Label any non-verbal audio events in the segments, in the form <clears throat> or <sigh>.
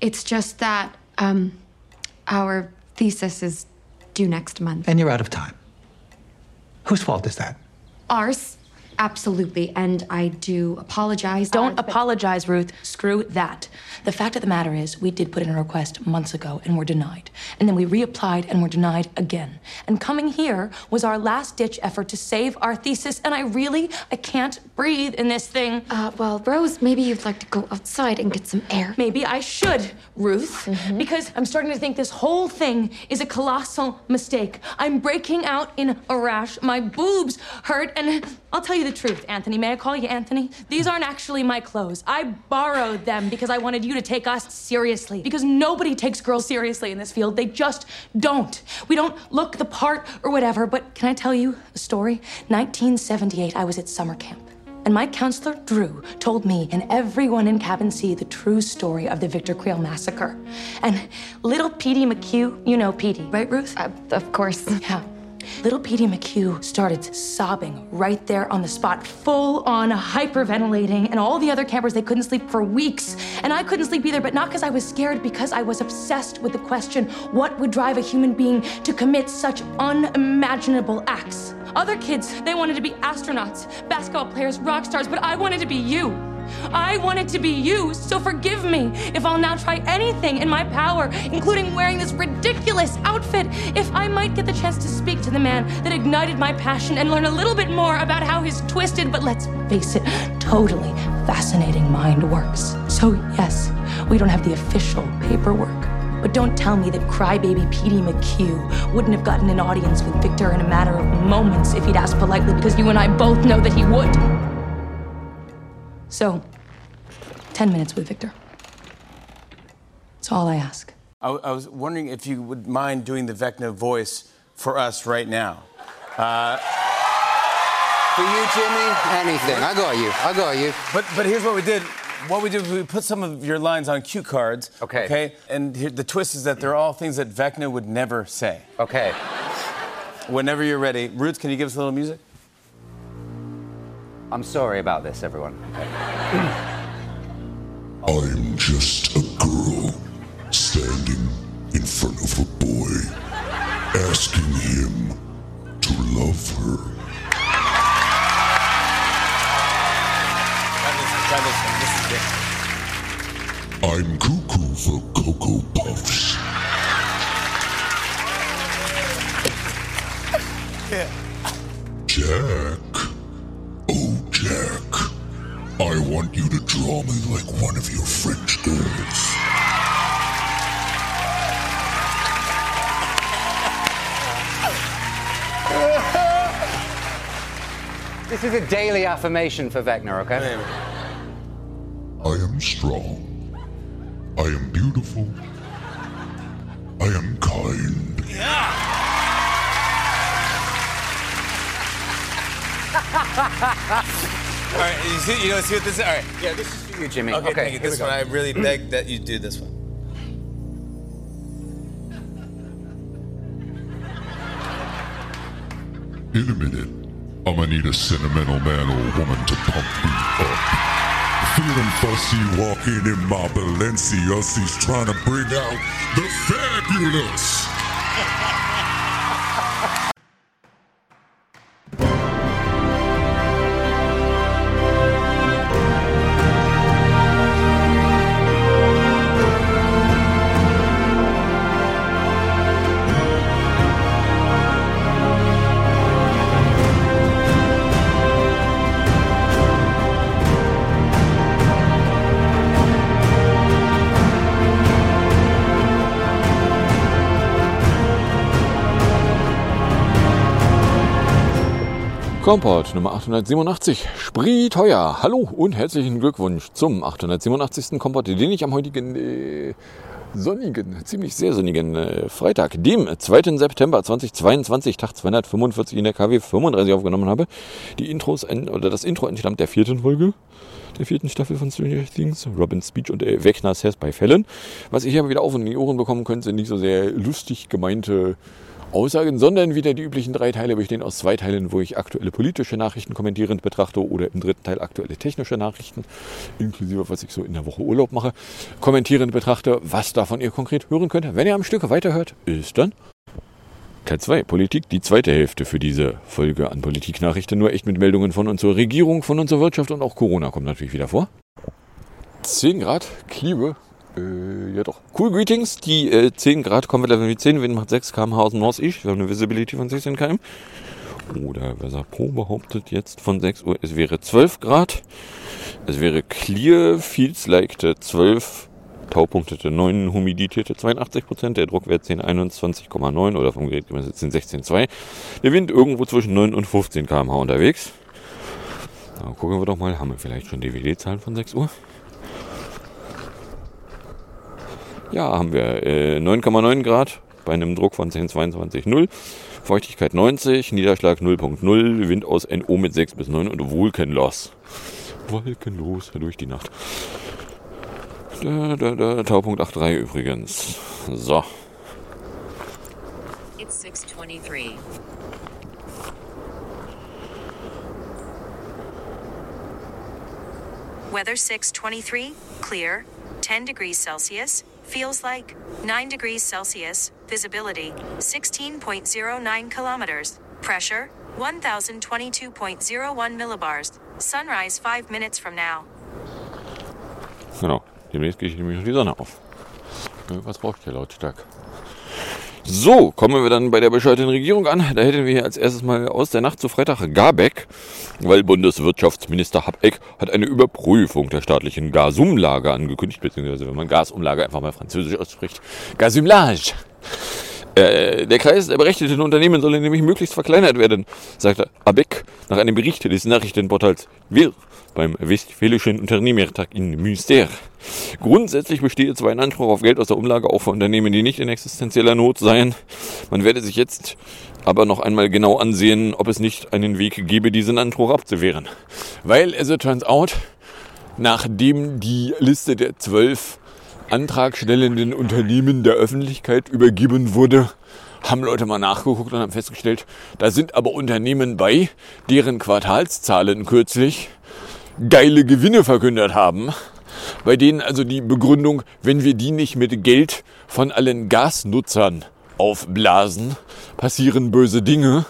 It's just that, um, our thesis is due next month. And you're out of time. Whose fault is that? Ours? Absolutely. And I do apologize. Don't Uh, apologize, Ruth. Screw that. The fact of the matter is, we did put in a request months ago and were denied. And then we reapplied and were denied again. And coming here was our last ditch effort to save our thesis. And I really, I can't breathe in this thing. Uh, well, Rose, maybe you'd like to go outside and get some air. Maybe I should, Ruth, because I'm starting to think this whole thing is a colossal mistake. I'm breaking out in a rash. My boobs hurt, and I'll tell you the truth, Anthony. May I call you Anthony? These aren't actually my clothes. I borrowed them because I wanted you to take us seriously. Because nobody takes girls seriously in this field. They just don't. We don't look the part or whatever, but can I tell you a story? 1978, I was at summer camp. And my counselor, Drew, told me and everyone in Cabin C the true story of the Victor Creel massacre. And little Petey McHugh, you know Petey, right, Ruth? Uh, of course. Yeah. Little Petey McHugh started sobbing right there on the spot, full on hyperventilating, and all the other campers, they couldn't sleep for weeks. And I couldn't sleep either, but not because I was scared, because I was obsessed with the question what would drive a human being to commit such unimaginable acts? Other kids, they wanted to be astronauts, basketball players, rock stars, but I wanted to be you. I wanted to be you, so forgive me if I'll now try anything in my power, including wearing this ridiculous outfit, if I might get the chance to speak to the man that ignited my passion and learn a little bit more about how his twisted, but let's face it, totally fascinating mind works. So, yes, we don't have the official paperwork. But don't tell me that crybaby Petey McHugh wouldn't have gotten an audience with Victor in a matter of moments if he'd asked politely, because you and I both know that he would. So, 10 minutes with Victor. That's all I ask. I, I was wondering if you would mind doing the Vecna voice for us right now. Uh, for you, Jimmy, anything. I got you. I got you. But but here's what we did. What we did was we put some of your lines on cue cards. Okay. Okay. And here, the twist is that they're all things that Vecna would never say. Okay. Whenever you're ready, Ruth, can you give us a little music? I'm sorry about this, everyone. <laughs> I'm just a girl standing in front of a boy, asking him to love her. Try this, try this one. This is good. I'm cuckoo for Cocoa Puffs. Jack. Jack. I want you to draw me like one of your French girls. This is a daily affirmation for Vecna, okay? I am strong. I am beautiful. I am kind. <laughs> All right. You see, you know, see what this is? All right. Yeah, this is for you, Jimmy. Okay, thank you. This we one. I really <clears throat> beg that you do this one. In a minute, I'm gonna need a sentimental man or woman to pump me up. Feeling fussy walking in my Balenciagas trying to bring out the fabulous. <laughs> Kompott Nummer 887, Spreeteuer. Hallo und herzlichen Glückwunsch zum 887. Kompott, den ich am heutigen äh, sonnigen, ziemlich sehr sonnigen äh, Freitag, dem 2. September 2022, Tag 245 in der KW 35 aufgenommen habe. Die Intros, oder das Intro entstammt der vierten Folge der vierten Staffel von Stranger Things, Robin Speech und äh, Wegner Says bei Fällen. Was ihr hier aber wieder auf und in die Ohren bekommen könnt, sind nicht so sehr lustig gemeinte Aussagen, sondern wieder die üblichen drei Teile bestehen aus zwei Teilen, wo ich aktuelle politische Nachrichten kommentierend betrachte oder im dritten Teil aktuelle technische Nachrichten, inklusive was ich so in der Woche Urlaub mache, kommentierend betrachte. Was davon ihr konkret hören könnt, wenn ihr am Stück weiterhört, ist dann Teil 2, Politik, die zweite Hälfte für diese Folge an Politiknachrichten, nur echt mit Meldungen von unserer Regierung, von unserer Wirtschaft und auch Corona kommt natürlich wieder vor. 10 Grad, Kliebe, äh, ja doch. Cool Greetings, die äh, 10 Grad wir Level 10, Wind macht 6 km/h aus dem Northeast, wir haben eine Visibility von 16 km. Oder Pro behauptet jetzt von 6 Uhr, es wäre 12 Grad. Es wäre clear, feels like 12 Taupunktete 9, Humidität 82 Prozent, der Druckwert 10, 21,9 oder vom Gerät gemessen 10, 16,2. Der Wind irgendwo zwischen 9 und 15 km/h unterwegs. Na, gucken wir doch mal, haben wir vielleicht schon DWD-Zahlen von 6 Uhr? Ja, haben wir äh, 9,9 Grad bei einem Druck von 10,22,0. Feuchtigkeit 90, Niederschlag 0,0, Wind aus NO mit 6 bis 9 und Wolkenlos. Wolkenlos durch die Nacht. Da, da, da, Taupunkt 8,3 übrigens. So. It's 623. Weather 623, clear, 10 degrees Celsius, feels like 9 degrees Celsius, visibility 16.09 kilometers, pressure 1022.01 millibars, sunrise 5 minutes from now. Genau. Demnächst gehe ich nämlich noch die Sonne auf. Was braucht der lautstark? So, kommen wir dann bei der bescheuerten Regierung an. Da hätten wir hier als erstes mal aus der Nacht zu Freitag Gabeck, weil Bundeswirtschaftsminister Habeck hat eine Überprüfung der staatlichen Gasumlage angekündigt, beziehungsweise wenn man Gasumlage einfach mal französisch ausspricht, Gasumlage. Äh, der Kreis der berechtigten Unternehmen soll nämlich möglichst verkleinert werden, sagte Abeck nach einem Bericht des Nachrichtenportals Wir beim Westfälischen Unternehmertag in Münster. Grundsätzlich bestehe zwar ein Anspruch auf Geld aus der Umlage auch für Unternehmen, die nicht in existenzieller Not seien. Man werde sich jetzt aber noch einmal genau ansehen, ob es nicht einen Weg gäbe, diesen Anspruch abzuwehren. Weil, as it turns out, nachdem die Liste der zwölf antragstellenden Unternehmen der Öffentlichkeit übergeben wurde, haben Leute mal nachgeguckt und haben festgestellt, da sind aber Unternehmen bei, deren Quartalszahlen kürzlich geile Gewinne verkündet haben, bei denen also die Begründung, wenn wir die nicht mit Geld von allen Gasnutzern aufblasen, passieren böse Dinge,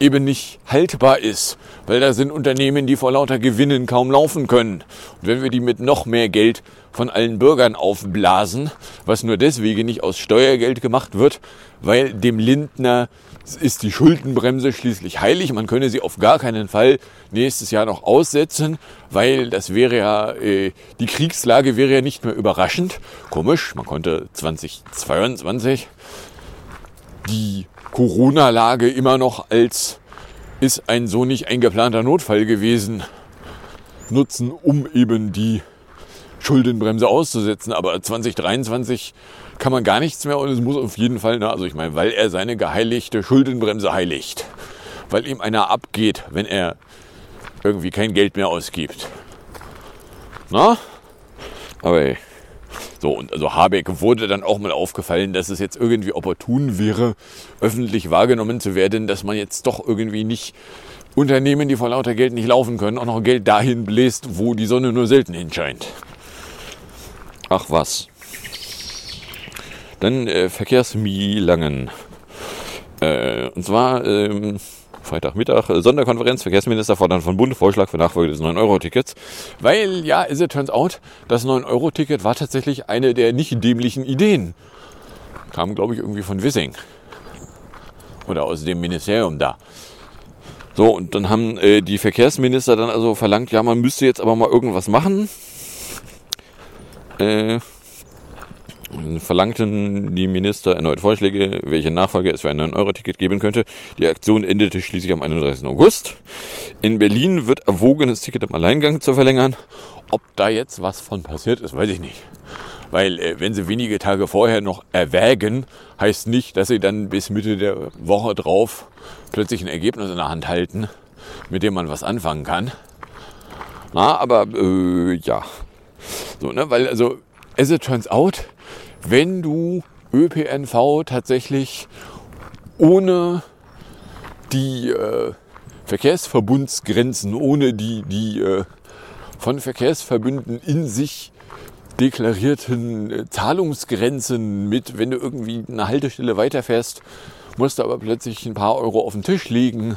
eben nicht haltbar ist. Weil da sind Unternehmen, die vor lauter Gewinnen kaum laufen können. Und wenn wir die mit noch mehr Geld von allen Bürgern aufblasen, was nur deswegen nicht aus Steuergeld gemacht wird, weil dem Lindner ist die Schuldenbremse schließlich heilig. Man könne sie auf gar keinen Fall nächstes Jahr noch aussetzen, weil das wäre ja, äh, die Kriegslage wäre ja nicht mehr überraschend. Komisch, man konnte 2022 die Corona-Lage immer noch als ist ein so nicht eingeplanter Notfall gewesen nutzen, um eben die Schuldenbremse auszusetzen. Aber 2023 kann man gar nichts mehr und es muss auf jeden Fall, na, also ich meine, weil er seine geheiligte Schuldenbremse heiligt. Weil ihm einer abgeht, wenn er irgendwie kein Geld mehr ausgibt. Na? Aber ey. So, und also Habeck wurde dann auch mal aufgefallen, dass es jetzt irgendwie opportun wäre, öffentlich wahrgenommen zu werden, dass man jetzt doch irgendwie nicht Unternehmen, die vor lauter Geld nicht laufen können, auch noch Geld dahin bläst, wo die Sonne nur selten hinscheint. Ach was. Dann äh, Verkehrsmilangen. Äh, und zwar ähm, Freitagmittag, äh, Sonderkonferenz, Verkehrsminister fordern von Bund Vorschlag für Nachfolge des 9-Euro-Tickets. Weil, ja, as it turns out, das 9-Euro-Ticket war tatsächlich eine der nicht dämlichen Ideen. Kam, glaube ich, irgendwie von Wissing. Oder aus dem Ministerium da. So, und dann haben äh, die Verkehrsminister dann also verlangt, ja, man müsste jetzt aber mal irgendwas machen. Äh, verlangten die Minister erneut Vorschläge, welche Nachfolge es für ein 9-Euro-Ticket geben könnte. Die Aktion endete schließlich am 31. August. In Berlin wird erwogen, das Ticket im Alleingang zu verlängern. Ob da jetzt was von passiert ist, weiß ich nicht. Weil äh, wenn sie wenige Tage vorher noch erwägen, heißt nicht, dass sie dann bis Mitte der Woche drauf plötzlich ein Ergebnis in der Hand halten, mit dem man was anfangen kann. Na, aber äh, ja. So, ne, weil also, as it turns out, wenn du ÖPNV tatsächlich ohne die äh, Verkehrsverbundsgrenzen, ohne die, die äh, von Verkehrsverbünden in sich deklarierten äh, Zahlungsgrenzen mit, wenn du irgendwie eine Haltestelle weiterfährst, musst du aber plötzlich ein paar Euro auf den Tisch legen,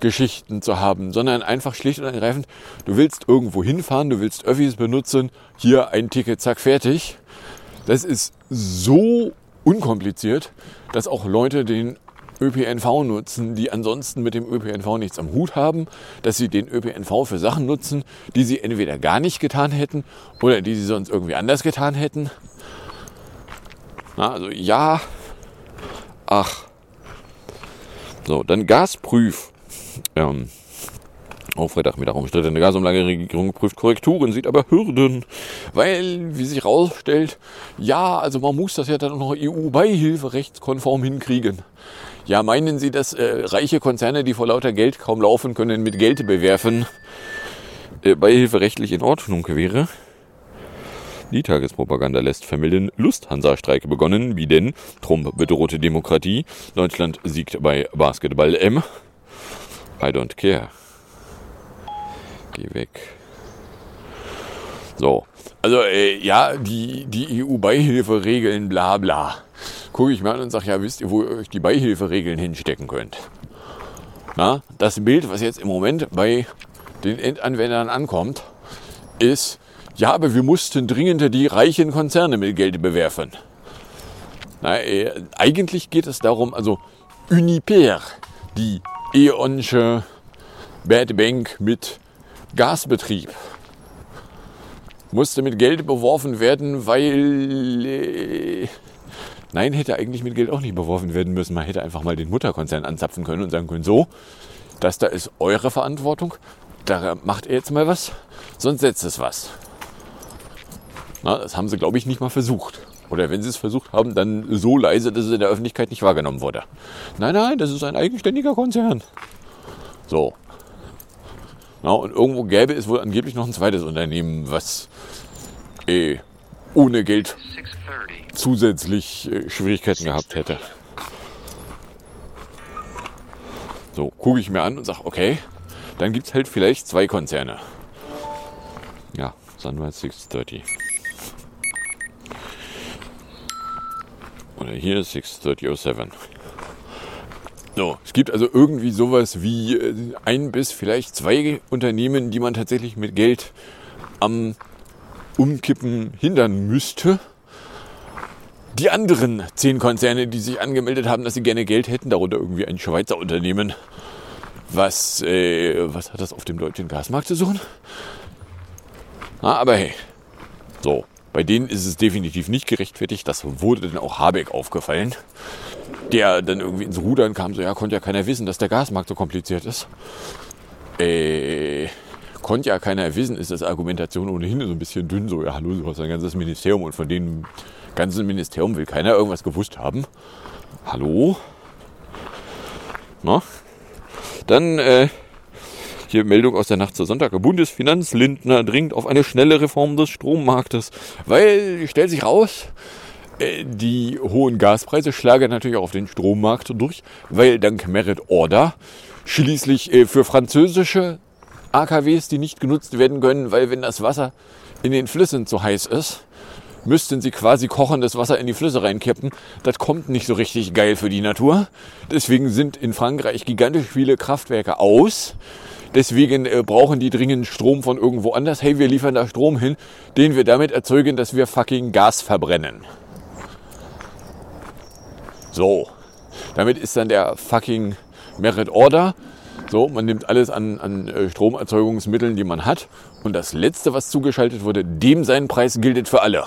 Geschichten zu haben, sondern einfach schlicht und ergreifend, du willst irgendwo hinfahren, du willst Öffis benutzen, hier ein Ticket, zack, fertig. Das ist so unkompliziert, dass auch Leute den ÖPNV nutzen, die ansonsten mit dem ÖPNV nichts am Hut haben, dass sie den ÖPNV für Sachen nutzen, die sie entweder gar nicht getan hätten oder die sie sonst irgendwie anders getan hätten. Na, also ja, ach. So, dann Gasprüf. Ähm, auch Freitagmittag umstrittene Gasumlageregierung prüft Korrekturen, sieht aber Hürden, weil, wie sich herausstellt, ja, also man muss das ja dann noch EU-Beihilferechtskonform hinkriegen. Ja, meinen Sie, dass äh, reiche Konzerne, die vor lauter Geld kaum laufen können, mit Geld bewerfen, äh, beihilferechtlich in Ordnung wäre? Die Tagespropaganda lässt vermelden, Lufthansa-Streik begonnen, wie denn Trump bedrohte Demokratie, Deutschland siegt bei Basketball M. I don't care. Geh weg. So, also äh, ja, die, die EU-Beihilferegeln, bla bla. Gucke ich mir an und sage, ja, wisst ihr, wo ihr euch die Beihilferegeln hinstecken könnt? Na, das Bild, was jetzt im Moment bei den Endanwendern ankommt, ist, ja, aber wir mussten dringend die reichen Konzerne mit Geld bewerfen. Na, äh, eigentlich geht es darum, also Uniper, die E.ONsche Bad Bank mit Gasbetrieb, musste mit Geld beworfen werden, weil... Äh, nein, hätte eigentlich mit Geld auch nicht beworfen werden müssen. Man hätte einfach mal den Mutterkonzern anzapfen können und sagen können, so, das da ist eure Verantwortung, da macht ihr jetzt mal was, sonst setzt es was. Na, das haben sie, glaube ich, nicht mal versucht. Oder wenn sie es versucht haben, dann so leise, dass es in der Öffentlichkeit nicht wahrgenommen wurde. Nein, nein, das ist ein eigenständiger Konzern. So. Na, und irgendwo gäbe es wohl angeblich noch ein zweites Unternehmen, was eh, ohne Geld zusätzlich äh, Schwierigkeiten gehabt hätte. So, gucke ich mir an und sage, okay, dann gibt es halt vielleicht zwei Konzerne. Ja, Sunrise 630. Oder hier 6307. So, es gibt also irgendwie sowas wie äh, ein bis vielleicht zwei Unternehmen, die man tatsächlich mit Geld am Umkippen hindern müsste. Die anderen zehn Konzerne, die sich angemeldet haben, dass sie gerne Geld hätten, darunter irgendwie ein Schweizer Unternehmen, was, äh, was hat das auf dem deutschen Gasmarkt zu suchen? Na, aber hey, so, bei denen ist es definitiv nicht gerechtfertigt. Das wurde dann auch Habeck aufgefallen, der dann irgendwie ins Rudern kam. So, ja, konnte ja keiner wissen, dass der Gasmarkt so kompliziert ist. Äh, konnte ja keiner wissen, ist das Argumentation ohnehin so ein bisschen dünn. So, ja, hallo, du hast ein ganzes Ministerium und von dem ganzen Ministerium will keiner irgendwas gewusst haben. Hallo? Na? Dann, äh, hier Meldung aus der Nacht zu Sonntag. Bundesfinanzlindner dringt auf eine schnelle Reform des Strommarktes, weil, stellt sich raus, die hohen Gaspreise schlagen natürlich auch auf den Strommarkt durch, weil dank Merit Order schließlich äh, für französische AKWs, die nicht genutzt werden können, weil wenn das Wasser in den Flüssen zu heiß ist, müssten sie quasi kochendes Wasser in die Flüsse reinkippen. Das kommt nicht so richtig geil für die Natur. Deswegen sind in Frankreich gigantisch viele Kraftwerke aus. Deswegen äh, brauchen die dringend Strom von irgendwo anders. Hey, wir liefern da Strom hin, den wir damit erzeugen, dass wir fucking Gas verbrennen. So, damit ist dann der fucking Merit Order. So, man nimmt alles an, an äh, Stromerzeugungsmitteln, die man hat. Und das letzte, was zugeschaltet wurde, dem sein Preis gilt für alle.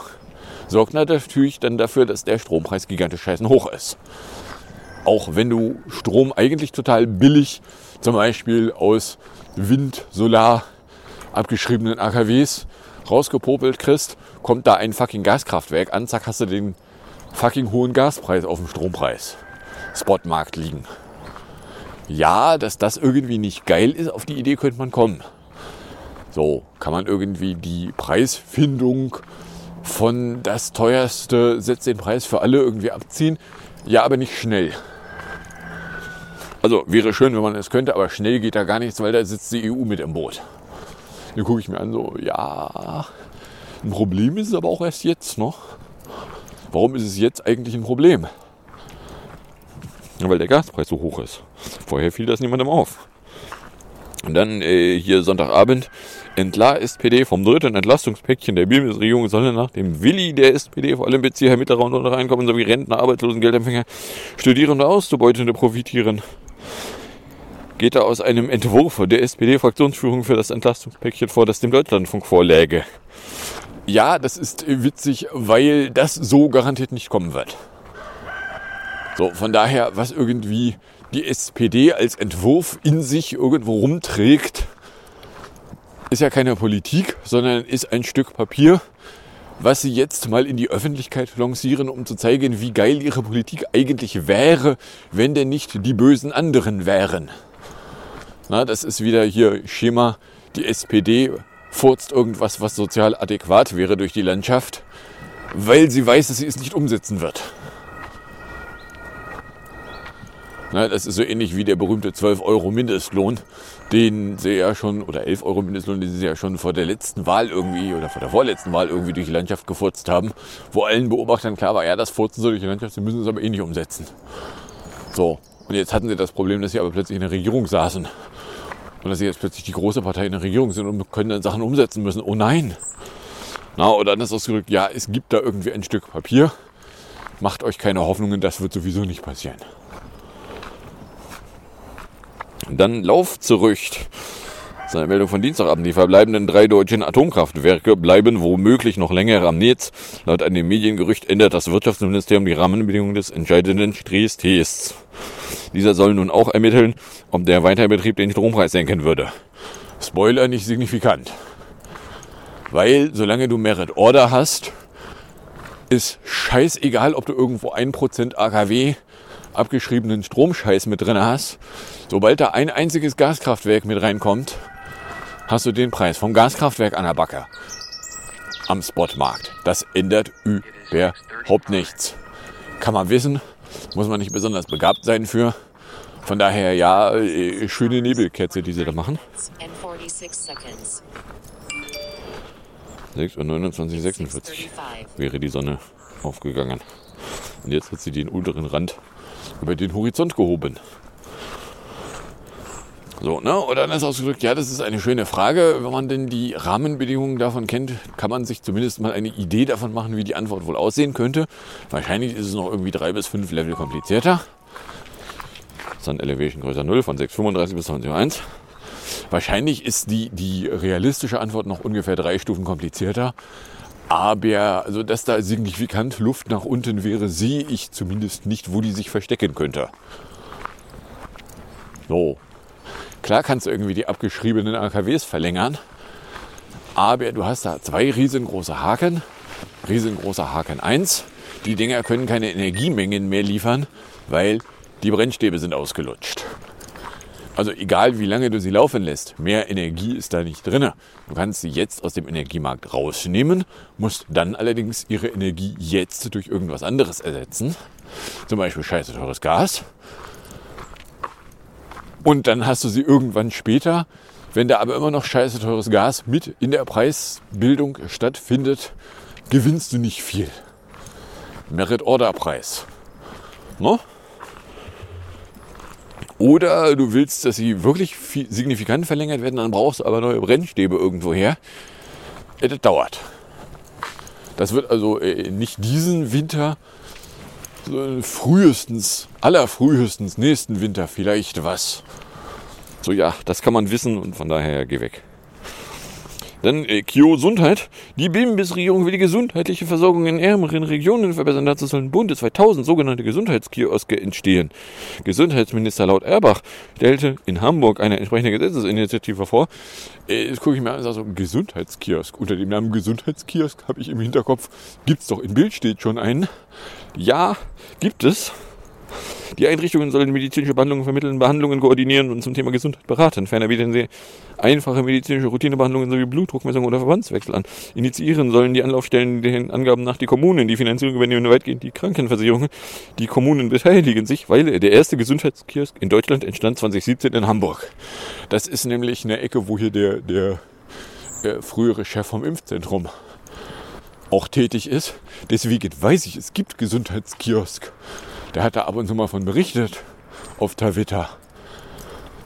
Sorgt natürlich dann dafür, dass der Strompreis gigantisch scheißen hoch ist. Auch wenn du Strom eigentlich total billig, zum Beispiel aus Wind, Solar, abgeschriebenen AKWs rausgepopelt kriegst, kommt da ein fucking Gaskraftwerk an, zack, hast du den fucking hohen Gaspreis auf dem Strompreis. Spotmarkt liegen. Ja, dass das irgendwie nicht geil ist, auf die Idee könnte man kommen. So, kann man irgendwie die Preisfindung von das teuerste setzt den Preis für alle irgendwie abziehen. Ja, aber nicht schnell. Also wäre schön, wenn man es könnte, aber schnell geht da gar nichts, weil da sitzt die EU mit im Boot. Hier gucke ich mir an, so, ja, ein Problem ist es aber auch erst jetzt noch. Warum ist es jetzt eigentlich ein Problem? Weil der Gaspreis so hoch ist. Vorher fiel das niemandem auf. Und dann äh, hier Sonntagabend. Entlar SPD vom dritten Entlastungspäckchen der Bundesregierung solle nach dem Willi der SPD vor allem Bezieher, Mittlerer und untere Einkommen sowie Rentner, Arbeitslosengeldempfänger, Studierende, Auszubeutende profitieren. Geht da aus einem Entwurf der SPD-Fraktionsführung für das Entlastungspäckchen vor, das dem Deutschlandfunk vorläge. Ja, das ist witzig, weil das so garantiert nicht kommen wird. So, von daher, was irgendwie die SPD als Entwurf in sich irgendwo rumträgt, ist ja keine Politik, sondern ist ein Stück Papier, was sie jetzt mal in die Öffentlichkeit lancieren, um zu zeigen, wie geil ihre Politik eigentlich wäre, wenn denn nicht die bösen anderen wären. Na, das ist wieder hier Schema, die SPD furzt irgendwas, was sozial adäquat wäre durch die Landschaft, weil sie weiß, dass sie es nicht umsetzen wird. Na, das ist so ähnlich wie der berühmte 12 Euro Mindestlohn, den sie ja schon, oder 11 Euro Mindestlohn, den sie ja schon vor der letzten Wahl irgendwie, oder vor der vorletzten Wahl irgendwie durch die Landschaft gefurzt haben, wo allen Beobachtern klar war, ja, das furzen sie durch die Landschaft, sie müssen es aber eh nicht umsetzen. So, und jetzt hatten sie das Problem, dass sie aber plötzlich in der Regierung saßen. Und dass sie jetzt plötzlich die große Partei in der Regierung sind und können dann Sachen umsetzen müssen. Oh nein! Na, oder anders ausgedrückt, ja, es gibt da irgendwie ein Stück Papier. Macht euch keine Hoffnungen, das wird sowieso nicht passieren. Dann Laufzurücht. Das ist eine Meldung von Dienstagabend. Die verbleibenden drei deutschen Atomkraftwerke bleiben womöglich noch länger am Netz. Laut einem Mediengerücht ändert das Wirtschaftsministerium die Rahmenbedingungen des entscheidenden Stresstests. Dieser soll nun auch ermitteln, ob der Weiterbetrieb den Strompreis senken würde. Spoiler nicht signifikant. Weil solange du Merit Order hast, ist scheißegal, ob du irgendwo 1% AKW abgeschriebenen Stromscheiß mit drin hast. Sobald da ein einziges Gaskraftwerk mit reinkommt, hast du den Preis vom Gaskraftwerk an der Backe am Spotmarkt. Das ändert überhaupt nichts. Kann man wissen, muss man nicht besonders begabt sein für. Von daher, ja, äh, schöne Nebelkerze, die sie da machen. 6 Uhr 29, 46 wäre die Sonne aufgegangen. Und jetzt hat sie den unteren Rand über den Horizont gehoben. So, ne? Oder anders ausgedrückt, ja, das ist eine schöne Frage. Wenn man denn die Rahmenbedingungen davon kennt, kann man sich zumindest mal eine Idee davon machen, wie die Antwort wohl aussehen könnte. Wahrscheinlich ist es noch irgendwie drei bis fünf Level komplizierter. Sun Elevation größer 0 von 6,35 bis 20,1. Wahrscheinlich ist die, die realistische Antwort noch ungefähr drei Stufen komplizierter. Aber also, dass da signifikant Luft nach unten wäre, sehe ich zumindest nicht, wo die sich verstecken könnte. So. Klar kannst du irgendwie die abgeschriebenen AKWs verlängern, aber du hast da zwei riesengroße Haken. Riesengroßer Haken 1. Die Dinger können keine Energiemengen mehr liefern, weil die Brennstäbe sind ausgelutscht. Also egal wie lange du sie laufen lässt, mehr Energie ist da nicht drin. Du kannst sie jetzt aus dem Energiemarkt rausnehmen, musst dann allerdings ihre Energie jetzt durch irgendwas anderes ersetzen. Zum Beispiel scheiße teures Gas. Und dann hast du sie irgendwann später, wenn da aber immer noch scheiße teures Gas mit in der Preisbildung stattfindet, gewinnst du nicht viel. Merit-Order-Preis. No? Oder du willst, dass sie wirklich signifikant verlängert werden, dann brauchst du aber neue Brennstäbe irgendwo her. Äh, das dauert. Das wird also äh, nicht diesen Winter, frühestens, allerfrühestens nächsten Winter vielleicht was. So ja, das kann man wissen und von daher geh weg. Dann äh, Gesundheit. Die Bundesregierung will die gesundheitliche Versorgung in ärmeren Regionen verbessern. Dazu sollen bundesweit 1000 sogenannte Gesundheitskioske entstehen. Gesundheitsminister Laut Erbach stellte in Hamburg eine entsprechende Gesetzesinitiative vor. Äh, jetzt gucke ich mir an und sage so, Gesundheitskiosk. Unter dem Namen Gesundheitskiosk habe ich im Hinterkopf, gibt es doch, im Bild steht schon einen. Ja, gibt es. Die Einrichtungen sollen medizinische Behandlungen vermitteln, Behandlungen koordinieren und zum Thema Gesundheit beraten. Ferner bieten sie einfache medizinische Routinebehandlungen sowie Blutdruckmessungen oder Verbandswechsel an. Initiieren sollen die Anlaufstellen den Angaben nach die Kommunen. Die Finanzierung übernehmen weitgehend die Krankenversicherungen. Die Kommunen beteiligen sich, weil der erste Gesundheitskiosk in Deutschland entstand 2017 in Hamburg. Das ist nämlich eine Ecke, wo hier der, der äh, frühere Chef vom Impfzentrum auch tätig ist. Deswegen weiß ich, es gibt Gesundheitskiosk. Der hat da ab und zu mal von berichtet auf Twitter.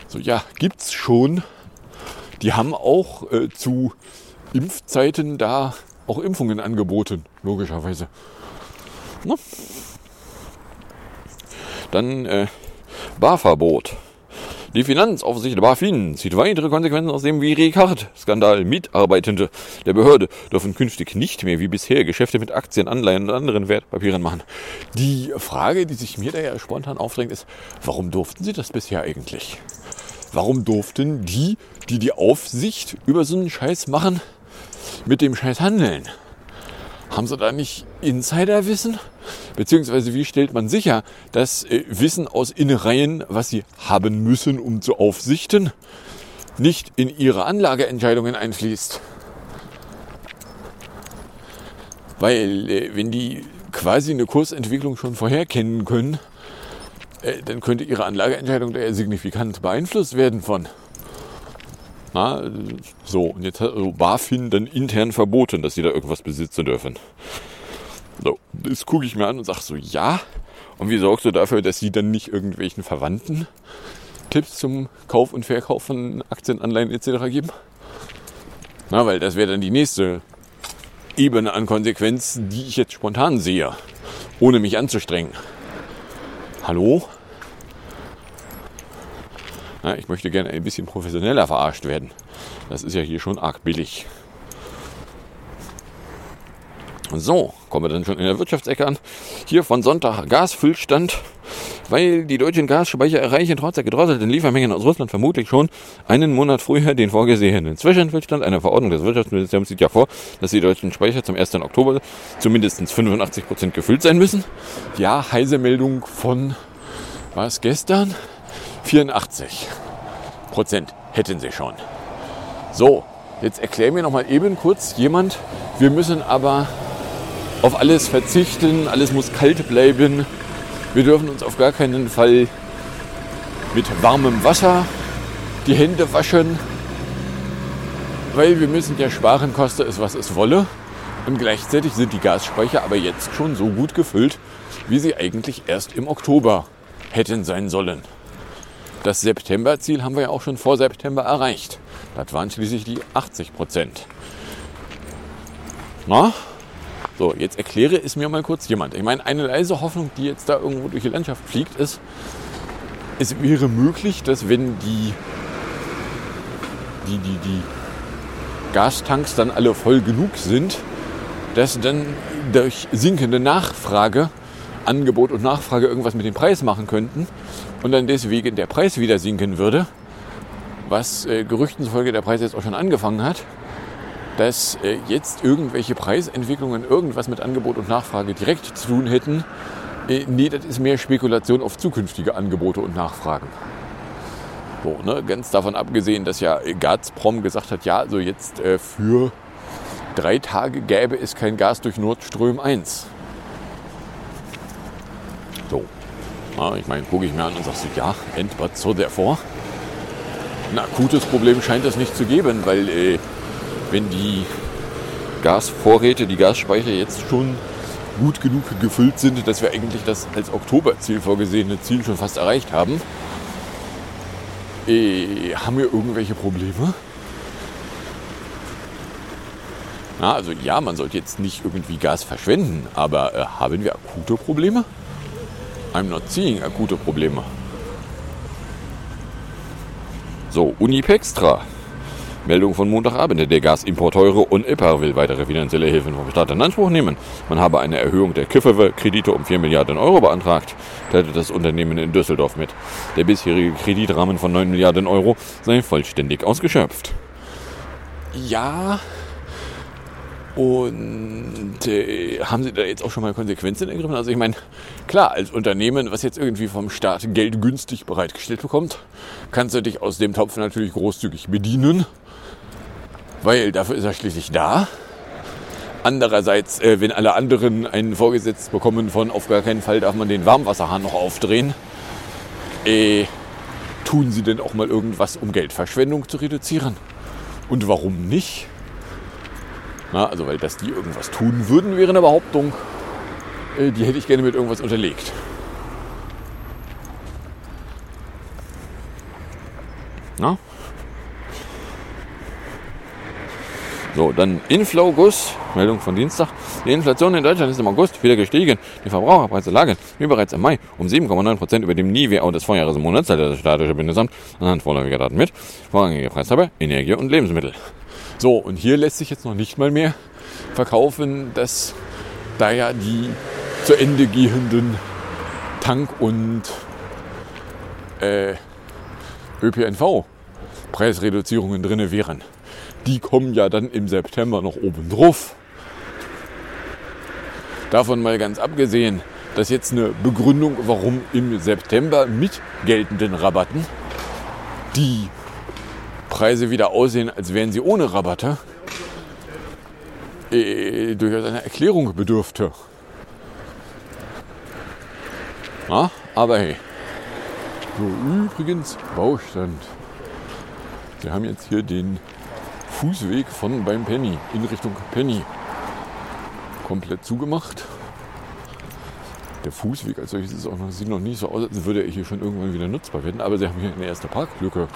So, ja, gibt's schon. Die haben auch äh, zu Impfzeiten da auch Impfungen angeboten, logischerweise. Na? Dann äh, Barverbot. Die Finanzaufsicht BaFin zieht weitere Konsequenzen aus dem Viricard-Skandal. Mitarbeitende der Behörde dürfen künftig nicht mehr wie bisher Geschäfte mit Aktien, Anleihen und anderen Wertpapieren machen. Die Frage, die sich mir da ja spontan aufdrängt, ist, warum durften sie das bisher eigentlich? Warum durften die, die die Aufsicht über so einen Scheiß machen, mit dem Scheiß handeln? Haben sie da nicht Insiderwissen? Beziehungsweise wie stellt man sicher, dass äh, Wissen aus Innereien, was sie haben müssen, um zu aufsichten, nicht in ihre Anlageentscheidungen einfließt? Weil äh, wenn die quasi eine Kursentwicklung schon vorher kennen können, äh, dann könnte ihre Anlageentscheidung da ja signifikant beeinflusst werden von. Na, so, und jetzt hat BaFin dann intern verboten, dass sie da irgendwas besitzen dürfen. So, das gucke ich mir an und sage so, ja. Und wie sorgst du dafür, dass sie dann nicht irgendwelchen Verwandten Tipps zum Kauf und Verkauf von Aktien, Anleihen etc. geben? Na, weil das wäre dann die nächste Ebene an Konsequenzen, die ich jetzt spontan sehe, ohne mich anzustrengen. Hallo? Na, ich möchte gerne ein bisschen professioneller verarscht werden. Das ist ja hier schon arg billig. So, kommen wir dann schon in der Wirtschaftsecke an. Hier von Sonntag Gasfüllstand, weil die deutschen Gasspeicher erreichen trotz der gedrosselten Liefermengen aus Russland vermutlich schon einen Monat früher den vorgesehenen Zwischenfüllstand. Eine Verordnung des Wirtschaftsministeriums sieht ja vor, dass die deutschen Speicher zum 1. Oktober zu mindestens 85 Prozent gefüllt sein müssen. Ja, heiße Meldung von, was gestern? 84 Prozent hätten sie schon. So, jetzt erklär mir noch mal eben kurz jemand, wir müssen aber auf alles verzichten, alles muss kalt bleiben. Wir dürfen uns auf gar keinen Fall mit warmem Wasser die Hände waschen, weil wir müssen ja sparen, koste es was es wolle. Und gleichzeitig sind die Gasspeicher aber jetzt schon so gut gefüllt, wie sie eigentlich erst im Oktober hätten sein sollen. Das Septemberziel haben wir ja auch schon vor September erreicht. Das waren schließlich die 80 Prozent. Na? So, jetzt erkläre es mir mal kurz jemand. Ich meine, eine leise Hoffnung, die jetzt da irgendwo durch die Landschaft fliegt, ist, es wäre möglich, dass wenn die, die, die, die Gastanks dann alle voll genug sind, dass dann durch sinkende Nachfrage, Angebot und Nachfrage irgendwas mit dem Preis machen könnten und dann deswegen der Preis wieder sinken würde, was äh, Gerüchten zufolge der Preis jetzt auch schon angefangen hat, dass äh, jetzt irgendwelche Preisentwicklungen irgendwas mit Angebot und Nachfrage direkt zu tun hätten. Äh, nee, das ist mehr Spekulation auf zukünftige Angebote und Nachfragen. So, ne, ganz davon abgesehen, dass ja Gazprom gesagt hat, ja, also jetzt äh, für drei Tage gäbe es kein Gas durch Nordström 1. So, ja, ich meine, gucke ich mir an und sage ja, and but so therefore. Ein akutes Problem scheint es nicht zu geben, weil äh, wenn die Gasvorräte, die Gasspeicher jetzt schon gut genug gefüllt sind, dass wir eigentlich das als Oktoberziel vorgesehene Ziel schon fast erreicht haben, äh, haben wir irgendwelche Probleme? Na, also ja, man sollte jetzt nicht irgendwie Gas verschwenden, aber äh, haben wir akute Probleme? I'm not seeing akute Probleme. So, Unipextra. Meldung von Montagabend. Der Gasimporteure und EPA will weitere finanzielle Hilfen vom Staat in Anspruch nehmen. Man habe eine Erhöhung der KIFFE-Kredite um 4 Milliarden Euro beantragt, teilte das Unternehmen in Düsseldorf mit. Der bisherige Kreditrahmen von 9 Milliarden Euro sei vollständig ausgeschöpft. Ja Und äh, haben Sie da jetzt auch schon mal Konsequenzen ergriffen? Also ich meine, klar, als Unternehmen, was jetzt irgendwie vom Staat Geld günstig bereitgestellt bekommt, kannst du dich aus dem Topf natürlich großzügig bedienen, weil dafür ist er schließlich da. Andererseits, äh, wenn alle anderen einen vorgesetzt bekommen von auf gar keinen Fall darf man den Warmwasserhahn noch aufdrehen, äh, tun sie denn auch mal irgendwas, um Geldverschwendung zu reduzieren? Und warum nicht? Na, also, weil dass die irgendwas tun würden, wäre eine Behauptung, äh, die hätte ich gerne mit irgendwas unterlegt. Na? So, dann Inflogus, Meldung von Dienstag. Die Inflation in Deutschland ist im August wieder gestiegen. Die Verbraucherpreise lagen, wie bereits im Mai, um 7,9 Prozent über dem Niveau des Vorjahresmonats, teilte das statische Bundesamt anhand vorläufiger Daten mit. Vorrangige Preishaber, Energie und Lebensmittel. So, und hier lässt sich jetzt noch nicht mal mehr verkaufen, dass da ja die zu Ende gehenden Tank- und äh, ÖPNV-Preisreduzierungen drinne wären. Die kommen ja dann im September noch oben drauf. Davon mal ganz abgesehen, dass jetzt eine Begründung, warum im September mit geltenden Rabatten die Preise wieder aussehen, als wären sie ohne Rabatte, äh, durchaus einer Erklärung bedürfte. Na, aber hey. So, übrigens, Baustand. Wir haben jetzt hier den Fußweg von beim Penny in Richtung Penny komplett zugemacht. Der Fußweg als solches ist auch noch, sieht noch nicht so aus, als würde er hier schon irgendwann wieder nutzbar werden. Aber sie haben hier eine erste Parklücke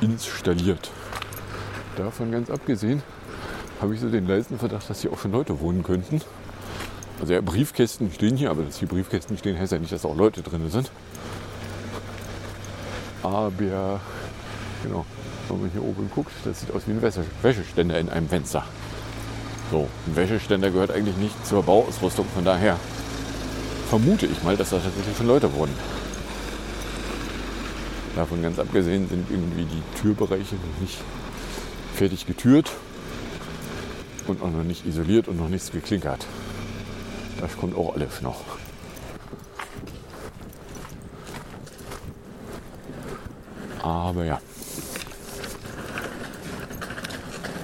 installiert. Davon ganz abgesehen habe ich so den leisen Verdacht, dass hier auch schon Leute wohnen könnten. Also ja, Briefkästen stehen hier, aber dass hier Briefkästen stehen, heißt ja nicht, dass auch Leute drin sind. Aber genau, wenn man hier oben guckt, das sieht aus wie ein Wäsche Wäscheständer in einem Fenster. So, ein Wäscheständer gehört eigentlich nicht zur Bauausrüstung, von daher vermute ich mal, dass da tatsächlich schon Leute wohnen. Davon ganz abgesehen sind irgendwie die Türbereiche noch nicht fertig getürt und auch noch nicht isoliert und noch nichts geklinkert. Das kommt auch alles noch. Aber ja.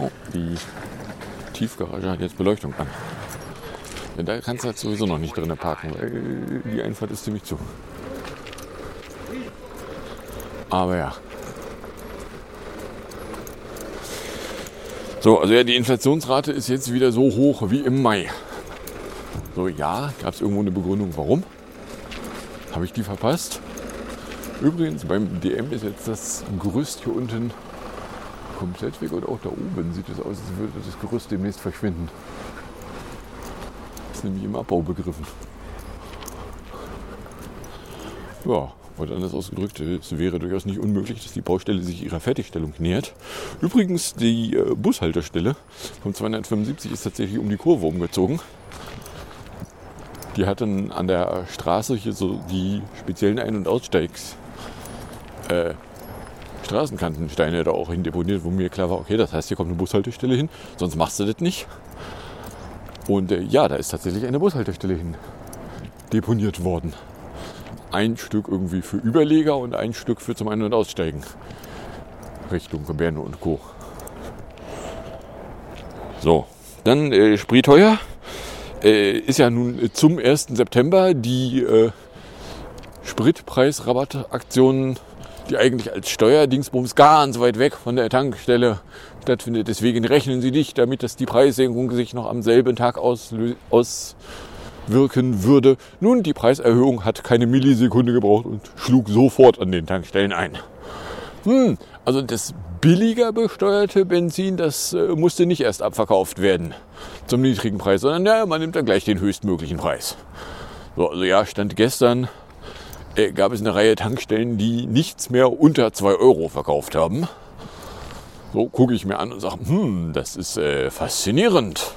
Oh, die Tiefgarage hat jetzt Beleuchtung an. Ja, da kannst du halt sowieso noch nicht drin parken, weil die Einfahrt ist ziemlich zu. Aber ja. So, also ja, die Inflationsrate ist jetzt wieder so hoch wie im Mai. So, ja, gab es irgendwo eine Begründung, warum? Habe ich die verpasst? Übrigens, beim DM ist jetzt das Gerüst hier unten komplett weg und auch da oben sieht es aus, als würde das Gerüst demnächst verschwinden. Ist nämlich im Abbau begriffen. Ja, oder anders ausgedrückt, es wäre durchaus nicht unmöglich, dass die Baustelle sich ihrer Fertigstellung nähert. Übrigens, die äh, Bushaltestelle vom 275 ist tatsächlich um die Kurve umgezogen. Die hatten an der Straße hier so die speziellen Ein- und Aussteigs äh, Straßenkantensteine da auch hin deponiert, wo mir klar war, okay, das heißt, hier kommt eine Bushaltestelle hin, sonst machst du das nicht. Und äh, ja, da ist tatsächlich eine Bushaltestelle hin deponiert worden. Ein Stück irgendwie für Überleger und ein Stück für zum Ein- und Aussteigen. Richtung Berne und Co. So, dann äh, Sprietheuer. Äh, ist ja nun zum 1. September die äh, Spritpreisrabattaktion die eigentlich als Steuerdingsbums ganz weit weg von der Tankstelle stattfindet. Deswegen rechnen Sie nicht damit, dass die Preissenkung sich noch am selben Tag auswirken würde. Nun, die Preiserhöhung hat keine Millisekunde gebraucht und schlug sofort an den Tankstellen ein. Hm, also das billiger besteuerte Benzin, das äh, musste nicht erst abverkauft werden zum niedrigen Preis, sondern ja, man nimmt dann gleich den höchstmöglichen Preis. So, also ja, stand gestern äh, gab es eine Reihe Tankstellen, die nichts mehr unter 2 Euro verkauft haben. So gucke ich mir an und sage, hm, das ist äh, faszinierend.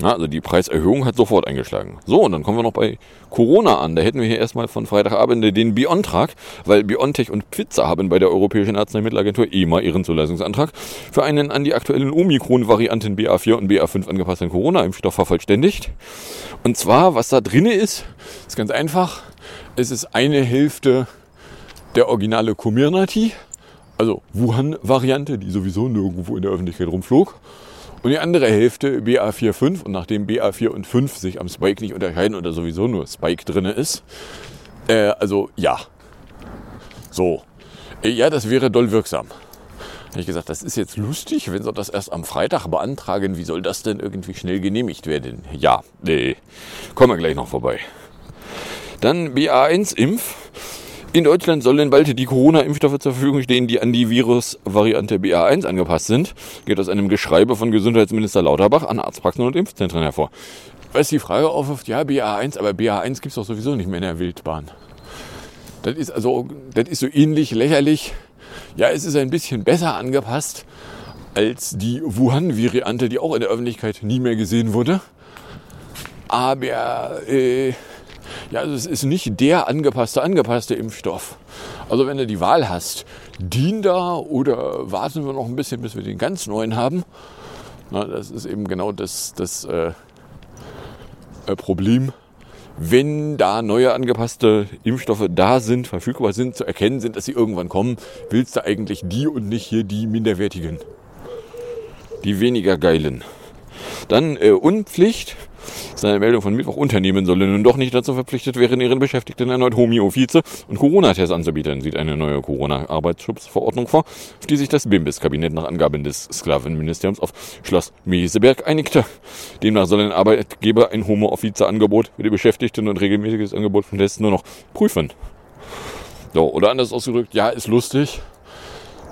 Ja, also die Preiserhöhung hat sofort eingeschlagen. So, und dann kommen wir noch bei Corona an. Da hätten wir hier erstmal von Freitagabend den Biontag, weil BioNTech und Pfizer haben bei der Europäischen Arzneimittelagentur EMA ihren Zulassungsantrag für einen an die aktuellen Omikron-Varianten BA4 und BA5 angepassten Corona-Impfstoff vervollständigt. Und zwar, was da drin ist, ist ganz einfach. Es ist eine Hälfte der originale Comirnaty, also Wuhan-Variante, die sowieso nirgendwo in der Öffentlichkeit rumflog. Und die andere Hälfte BA45 und nachdem BA4 und 5 sich am Spike nicht unterscheiden oder sowieso nur Spike drin ist, äh, also ja. So. Äh, ja, das wäre doll wirksam. Habe ich gesagt, das ist jetzt lustig, wenn Sie das erst am Freitag beantragen, wie soll das denn irgendwie schnell genehmigt werden? Ja, nee. Kommen wir gleich noch vorbei. Dann BA1-Impf. In Deutschland sollen bald die Corona-Impfstoffe zur Verfügung stehen, die an die Virusvariante BA1 angepasst sind. Geht aus einem Geschreibe von Gesundheitsminister Lauterbach an Arztpraxen und Impfzentren hervor. Was die Frage aufwirft, ja, BA1, aber BA1 gibt es doch sowieso nicht mehr in der Wildbahn. Das ist also, das ist so ähnlich lächerlich. Ja, es ist ein bisschen besser angepasst als die Wuhan-Variante, die auch in der Öffentlichkeit nie mehr gesehen wurde. Aber äh, ja, also es ist nicht der angepasste, angepasste Impfstoff. Also wenn du die Wahl hast, dien da oder warten wir noch ein bisschen, bis wir den ganz neuen haben. Na, das ist eben genau das, das äh, äh, Problem. Wenn da neue angepasste Impfstoffe da sind, verfügbar sind, zu erkennen sind, dass sie irgendwann kommen, willst du eigentlich die und nicht hier die minderwertigen. Die weniger geilen. Dann äh, Unpflicht. Das ist eine Meldung von Mittwoch. Unternehmen sollen nun doch nicht dazu verpflichtet werden, ihren Beschäftigten erneut Homöofize und Corona-Tests anzubieten, sieht eine neue Corona-Arbeitsschutzverordnung vor, auf die sich das BIMBIS-Kabinett nach Angaben des Sklavenministeriums auf Schloss Meseberg einigte. Demnach sollen Arbeitgeber ein Homo-Offizer-Angebot für die Beschäftigten und regelmäßiges Angebot von Tests nur noch prüfen. So, oder anders ausgedrückt, ja, ist lustig,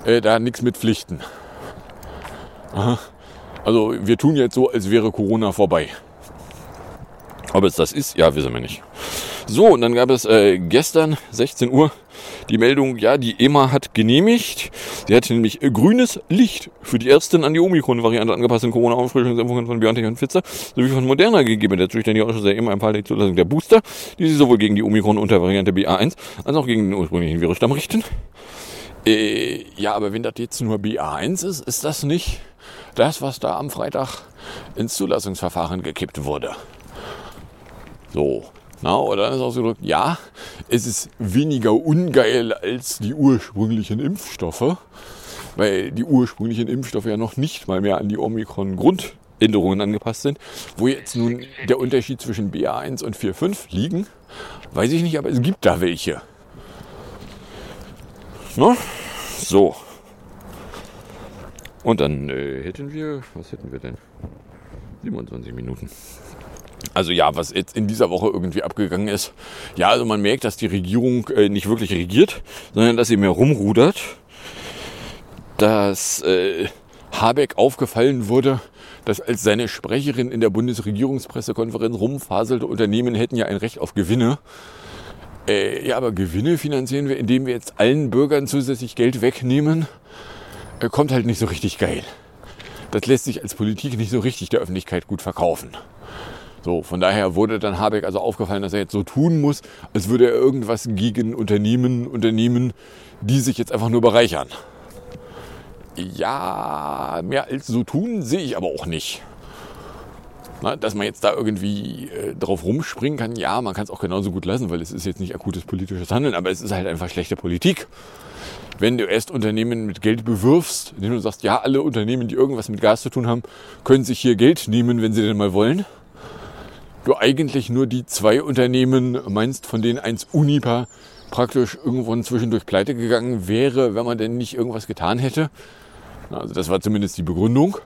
äh, da nichts mit Pflichten. Aha. Also wir tun jetzt so, als wäre Corona vorbei. Ob es das ist, ja, wissen wir nicht. So, und dann gab es äh, gestern 16 Uhr die Meldung, ja, die EMA hat genehmigt. Sie hat nämlich äh, grünes Licht für die ersten an die Omikron-Variante angepassten Corona-Auffrischungsimpfungen von BioNTech und Pfizer sowie von Moderna gegeben. Der zuständige Ausschuss der EMA empfahl die Zulassung der Booster, die sie sowohl gegen die Omikron-Untervariante BA1 als auch gegen den ursprünglichen Virusstamm richten. Äh, ja, aber wenn das jetzt nur BA1 ist, ist das nicht das, was da am Freitag ins Zulassungsverfahren gekippt wurde. So, na, oder ist ausgedrückt, ja, es ist weniger ungeil als die ursprünglichen Impfstoffe, weil die ursprünglichen Impfstoffe ja noch nicht mal mehr an die Omikron-Grundänderungen angepasst sind. Wo jetzt nun der Unterschied zwischen BA1 und 4.5 liegen, weiß ich nicht, aber es gibt da welche. Na? So. Und dann äh, hätten wir, was hätten wir denn? 27 Minuten. Also ja, was jetzt in dieser Woche irgendwie abgegangen ist. Ja, also man merkt, dass die Regierung äh, nicht wirklich regiert, sondern dass sie mehr rumrudert. Dass äh, Habeck aufgefallen wurde, dass als seine Sprecherin in der Bundesregierungspressekonferenz rumfaselte, Unternehmen hätten ja ein Recht auf Gewinne. Äh, ja, aber Gewinne finanzieren wir, indem wir jetzt allen Bürgern zusätzlich Geld wegnehmen. Äh, kommt halt nicht so richtig geil. Das lässt sich als Politik nicht so richtig der Öffentlichkeit gut verkaufen. So, von daher wurde dann Habeck also aufgefallen, dass er jetzt so tun muss, als würde er irgendwas gegen Unternehmen unternehmen, die sich jetzt einfach nur bereichern. Ja, mehr als so tun sehe ich aber auch nicht. Na, dass man jetzt da irgendwie äh, drauf rumspringen kann, ja, man kann es auch genauso gut lassen, weil es ist jetzt nicht akutes politisches Handeln, aber es ist halt einfach schlechte Politik. Wenn du erst Unternehmen mit Geld bewirfst, indem du sagst, ja, alle Unternehmen, die irgendwas mit Gas zu tun haben, können sich hier Geld nehmen, wenn sie denn mal wollen du eigentlich nur die zwei Unternehmen meinst, von denen eins Unipa praktisch irgendwann zwischendurch pleite gegangen wäre, wenn man denn nicht irgendwas getan hätte. Also das war zumindest die Begründung.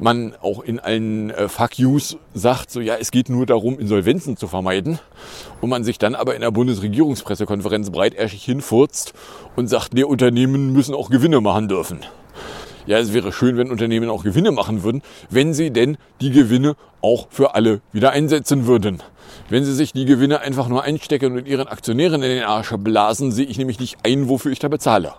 Man auch in allen äh, Fuck-Yous sagt, so ja, es geht nur darum, Insolvenzen zu vermeiden. Und man sich dann aber in der Bundesregierungspressekonferenz breitersig hinfurzt und sagt, die Unternehmen müssen auch Gewinne machen dürfen. Ja, es wäre schön, wenn Unternehmen auch Gewinne machen würden, wenn sie denn die Gewinne auch für alle wieder einsetzen würden. Wenn sie sich die Gewinne einfach nur einstecken und ihren Aktionären in den Arsch blasen, sehe ich nämlich nicht ein, wofür ich da bezahle.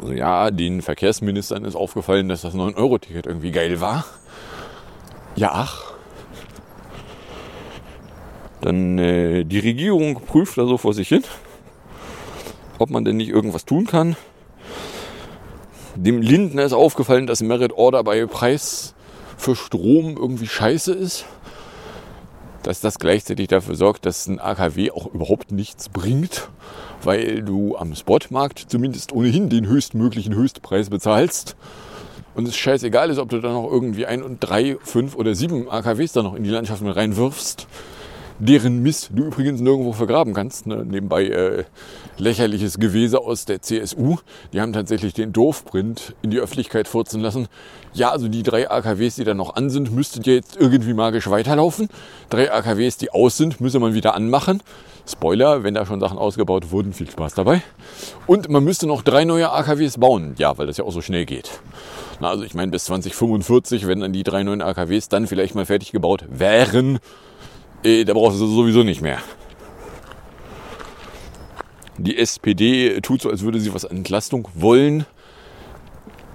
Also ja, den Verkehrsministern ist aufgefallen, dass das 9-Euro-Ticket irgendwie geil war. Ja, ach. Dann äh, die Regierung prüft da so vor sich hin, ob man denn nicht irgendwas tun kann. Dem Lindner ist aufgefallen, dass Merit Order bei Preis für Strom irgendwie scheiße ist. Dass das gleichzeitig dafür sorgt, dass ein AKW auch überhaupt nichts bringt, weil du am Spotmarkt zumindest ohnehin den höchstmöglichen Höchstpreis bezahlst. Und es scheißegal ist, ob du da noch irgendwie ein und drei, fünf oder sieben AKWs da noch in die Landschaft mit reinwirfst, deren Mist du übrigens nirgendwo vergraben kannst. Ne? Nebenbei äh, lächerliches Gewese aus der CSU. Die haben tatsächlich den Dorfprint in die Öffentlichkeit furzen lassen. Ja, also die drei AKWs, die da noch an sind, müssten ja jetzt irgendwie magisch weiterlaufen. Drei AKWs, die aus sind, müsse man wieder anmachen. Spoiler, wenn da schon Sachen ausgebaut wurden, viel Spaß dabei. Und man müsste noch drei neue AKWs bauen. Ja, weil das ja auch so schnell geht. Na, also ich meine, bis 2045, wenn dann die drei neuen AKWs dann vielleicht mal fertig gebaut wären, äh, da brauchst du sowieso nicht mehr. Die SPD tut so, als würde sie was an Entlastung wollen.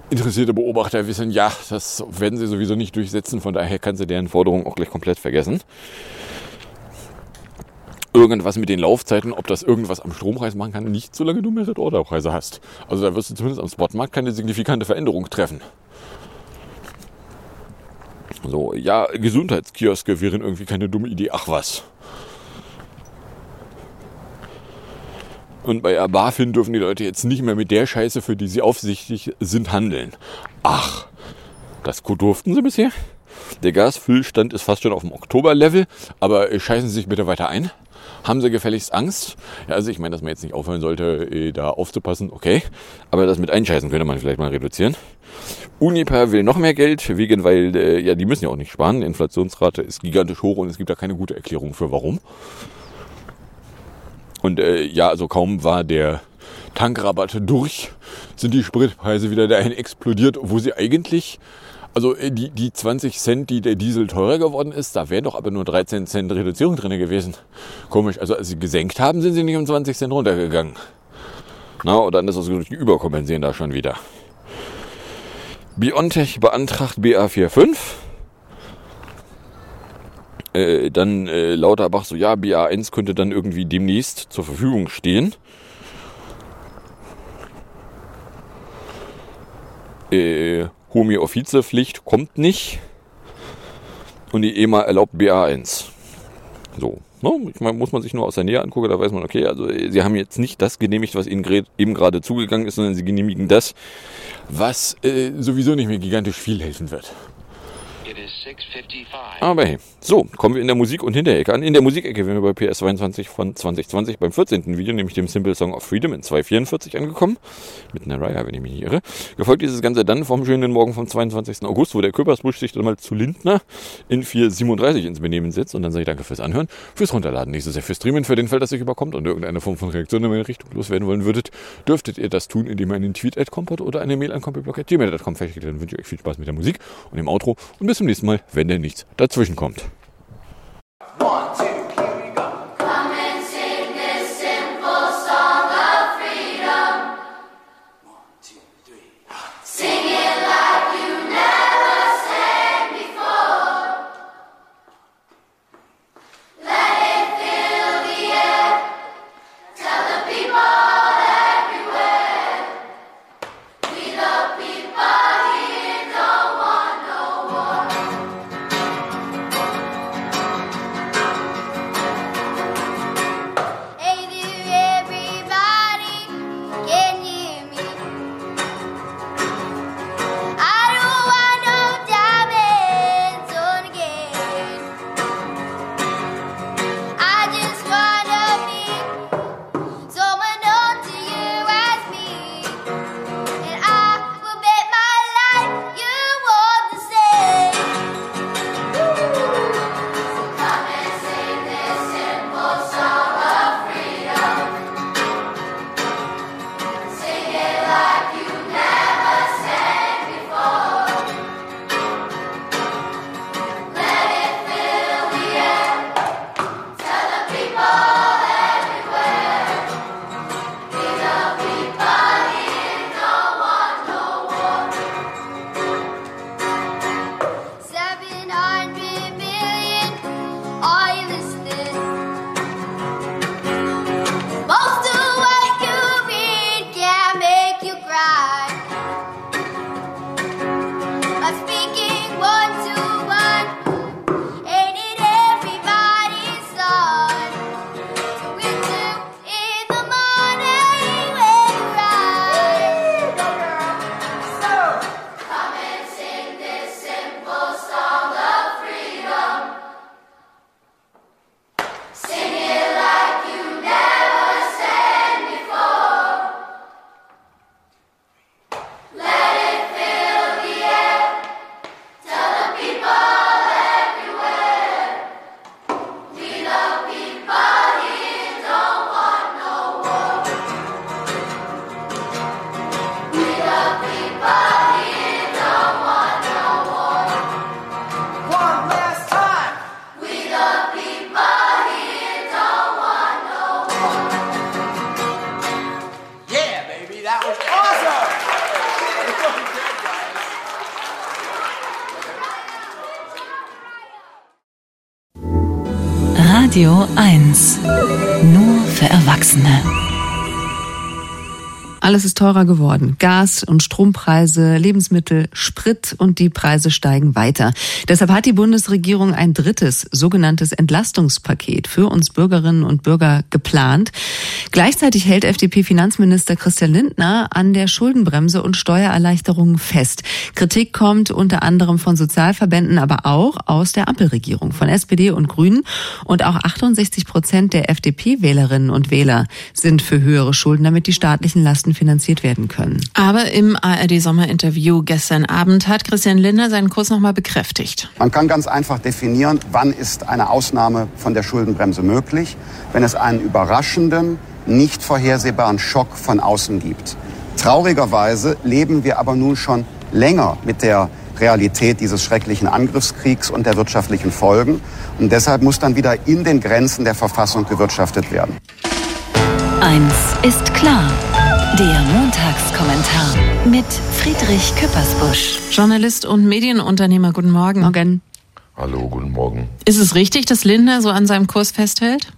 Interessierte Beobachter wissen, ja, das werden sie sowieso nicht durchsetzen, von daher kann sie deren Forderung auch gleich komplett vergessen. Irgendwas mit den Laufzeiten, ob das irgendwas am Strompreis machen kann, nicht solange du Merit-Order-Preise hast. Also da wirst du zumindest am Spotmarkt keine signifikante Veränderung treffen. So, ja, Gesundheitskioske wären irgendwie keine dumme Idee. Ach was. Und bei BaFin dürfen die Leute jetzt nicht mehr mit der Scheiße, für die sie aufsichtig sind, handeln. Ach, das durften sie bisher. Der Gasfüllstand ist fast schon auf dem Oktober-Level, aber scheißen Sie sich bitte weiter ein. Haben Sie gefälligst Angst? Ja, also ich meine, dass man jetzt nicht aufhören sollte, äh, da aufzupassen, okay. Aber das mit Einscheißen könnte man vielleicht mal reduzieren. Uniper will noch mehr Geld, wegen, weil, äh, ja, die müssen ja auch nicht sparen. Die Inflationsrate ist gigantisch hoch und es gibt da keine gute Erklärung für warum. Und äh, ja, also kaum war der Tankrabatt durch, sind die Spritpreise wieder dahin explodiert, wo sie eigentlich, also äh, die, die 20 Cent, die der Diesel teurer geworden ist, da wären doch aber nur 13 Cent Reduzierung drin gewesen. Komisch, also als sie gesenkt haben, sind sie nicht um 20 Cent runtergegangen. Na, und dann ist das Überkompensieren da schon wieder. Biontech beantragt BA45. Äh, dann äh, Lauterbach so, ja, BA1 könnte dann irgendwie demnächst zur Verfügung stehen. Äh, Homöoffizepflicht kommt nicht. Und die EMA erlaubt BA1. So. Ne? Ich meine, muss man sich nur aus der Nähe angucken, da weiß man, okay, also äh, sie haben jetzt nicht das genehmigt, was ihnen eben gerade zugegangen ist, sondern sie genehmigen das, was äh, sowieso nicht mehr gigantisch viel helfen wird. Aber hey, so, kommen wir in der Musik- und Hinterecke an. In der Musikecke wären wir bei PS22 von 2020 beim 14. Video, nämlich dem Simple Song of Freedom in 244 angekommen. Mit einer Raya, wenn ich mich nicht irre. Gefolgt dieses Ganze dann vom schönen Morgen vom 22. August, wo der Köpersbusch sich dann mal zu Lindner in 437 ins Benehmen setzt. Und dann sage ich danke fürs Anhören, fürs Runterladen, nächstes Jahr fürs Streamen, für den Fall, dass euch überkommt und irgendeine Form von Reaktion in meine Richtung loswerden wollen würdet, dürftet ihr das tun, indem ihr einen Tweet at Compot oder eine Mail an compotblog.gmail.com verschickt. Dann wünsche ich euch viel Spaß mit der Musik und dem Outro und bis zum nächsten Mal, wenn denn nichts dazwischen kommt. Erwachsene. Alles ist teurer geworden. Gas- und Strompreise, Lebensmittel, Sprit und die Preise steigen weiter. Deshalb hat die Bundesregierung ein drittes sogenanntes Entlastungspaket für uns Bürgerinnen und Bürger geplant. Gleichzeitig hält FDP-Finanzminister Christian Lindner an der Schuldenbremse und Steuererleichterungen fest. Kritik kommt unter anderem von Sozialverbänden, aber auch aus der Ampelregierung, von SPD und Grünen. Und auch 68 Prozent der FDP-Wählerinnen und Wähler sind für höhere Schulden, damit die staatlichen Lasten finanziert werden können. Aber im ARD-Sommerinterview gestern Abend hat Christian Lindner seinen Kurs nochmal bekräftigt. Man kann ganz einfach definieren, wann ist eine Ausnahme von der Schuldenbremse möglich, wenn es einen überraschenden, nicht vorhersehbaren Schock von außen gibt. Traurigerweise leben wir aber nun schon länger mit der Realität dieses schrecklichen Angriffskriegs und der wirtschaftlichen Folgen. Und deshalb muss dann wieder in den Grenzen der Verfassung gewirtschaftet werden. Eins ist klar. Der Montagskommentar mit Friedrich Küppersbusch. Journalist und Medienunternehmer, guten Morgen. Morgen. Hallo, guten Morgen. Ist es richtig, dass Lindner so an seinem Kurs festhält?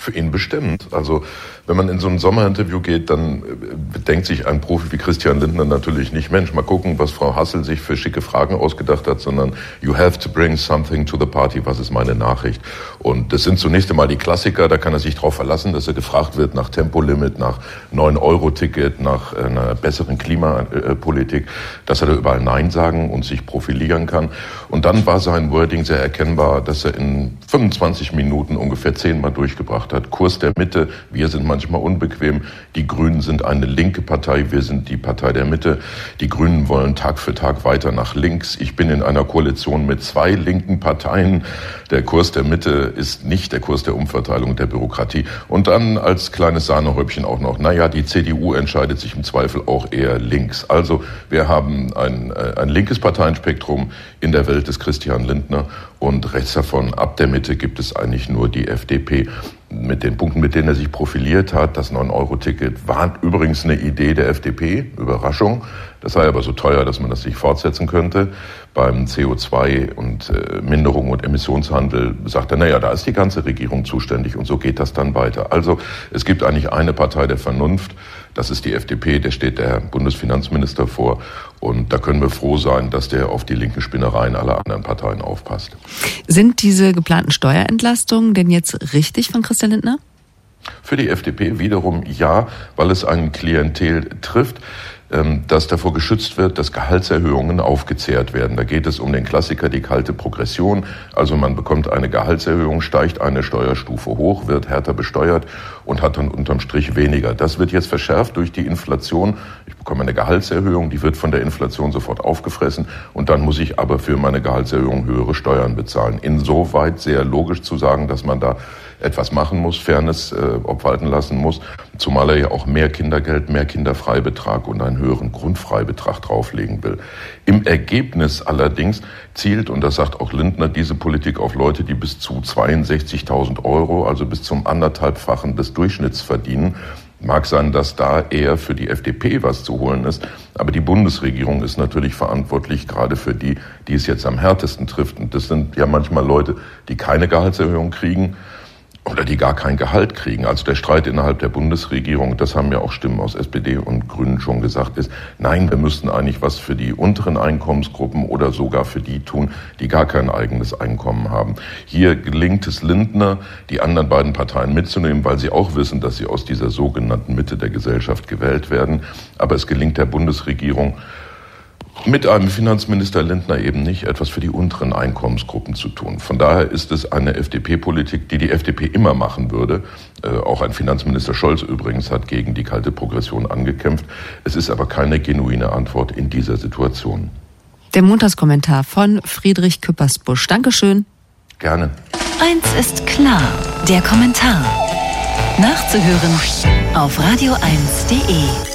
Für ihn bestimmt. Also wenn man in so ein Sommerinterview geht, dann äh, denkt sich ein Profi wie Christian Lindner natürlich nicht, Mensch, mal gucken, was Frau Hassel sich für schicke Fragen ausgedacht hat, sondern you have to bring something to the party, was ist meine Nachricht? Und das sind zunächst einmal die Klassiker, da kann er sich darauf verlassen, dass er gefragt wird nach Tempolimit, nach 9-Euro-Ticket, nach einer besseren Klimapolitik, dass er da überall Nein sagen und sich profilieren kann. Und dann war sein Wording sehr erkennbar, dass er in 25 Minuten ungefähr zehnmal durchgebracht hat. Kurs der Mitte, wir sind manchmal unbequem. Die Grünen sind eine linke Partei, wir sind die Partei der Mitte. Die Grünen wollen Tag für Tag weiter nach links. Ich bin in einer Koalition mit zwei linken Parteien. Der Kurs der Mitte ist nicht der Kurs der Umverteilung der Bürokratie. Und dann als kleines Sahnehäubchen auch noch, naja, die CDU entscheidet sich im Zweifel auch eher links. Also wir haben ein, ein linkes Parteienspektrum in der Welt des Christian Lindner und rechts davon, ab der Mitte, gibt es eigentlich nur die FDP mit den Punkten, mit denen er sich profiliert hat. Das 9-Euro-Ticket war übrigens eine Idee der FDP, Überraschung. Das sei aber so teuer, dass man das nicht fortsetzen könnte. Beim CO2 und äh, Minderung und Emissionshandel sagt er, naja, da ist die ganze Regierung zuständig und so geht das dann weiter. Also es gibt eigentlich eine Partei der Vernunft, das ist die FDP, der steht der Bundesfinanzminister vor. Und da können wir froh sein, dass der auf die linken Spinnereien aller anderen Parteien aufpasst. Sind diese geplanten Steuerentlastungen denn jetzt richtig von Christian Lindner? Für die FDP wiederum ja, weil es ein Klientel trifft das davor geschützt wird, dass Gehaltserhöhungen aufgezehrt werden. Da geht es um den Klassiker, die kalte Progression. Also man bekommt eine Gehaltserhöhung, steigt eine Steuerstufe hoch, wird härter besteuert und hat dann unterm Strich weniger. Das wird jetzt verschärft durch die Inflation. Ich bekomme eine Gehaltserhöhung, die wird von der Inflation sofort aufgefressen und dann muss ich aber für meine Gehaltserhöhung höhere Steuern bezahlen. Insoweit sehr logisch zu sagen, dass man da etwas machen muss, Fairness äh, obwalten lassen muss, zumal er ja auch mehr Kindergeld, mehr Kinderfreibetrag und einen höheren Grundfreibetrag drauflegen will. Im Ergebnis allerdings zielt, und das sagt auch Lindner, diese Politik auf Leute, die bis zu 62.000 Euro, also bis zum anderthalbfachen des Durchschnitts verdienen. Mag sein, dass da eher für die FDP was zu holen ist, aber die Bundesregierung ist natürlich verantwortlich, gerade für die, die es jetzt am härtesten trifft. Und das sind ja manchmal Leute, die keine Gehaltserhöhung kriegen, oder die gar kein Gehalt kriegen. Also der Streit innerhalb der Bundesregierung, das haben ja auch Stimmen aus SPD und Grünen schon gesagt, ist, nein, wir müssten eigentlich was für die unteren Einkommensgruppen oder sogar für die tun, die gar kein eigenes Einkommen haben. Hier gelingt es Lindner, die anderen beiden Parteien mitzunehmen, weil sie auch wissen, dass sie aus dieser sogenannten Mitte der Gesellschaft gewählt werden. Aber es gelingt der Bundesregierung, mit einem Finanzminister Lindner eben nicht etwas für die unteren Einkommensgruppen zu tun. Von daher ist es eine FDP-Politik, die die FDP immer machen würde. Äh, auch ein Finanzminister Scholz übrigens hat gegen die kalte Progression angekämpft. Es ist aber keine genuine Antwort in dieser Situation. Der Montagskommentar von Friedrich Küppersbusch. Dankeschön. Gerne. Eins ist klar, der Kommentar. Nachzuhören auf radio1.de.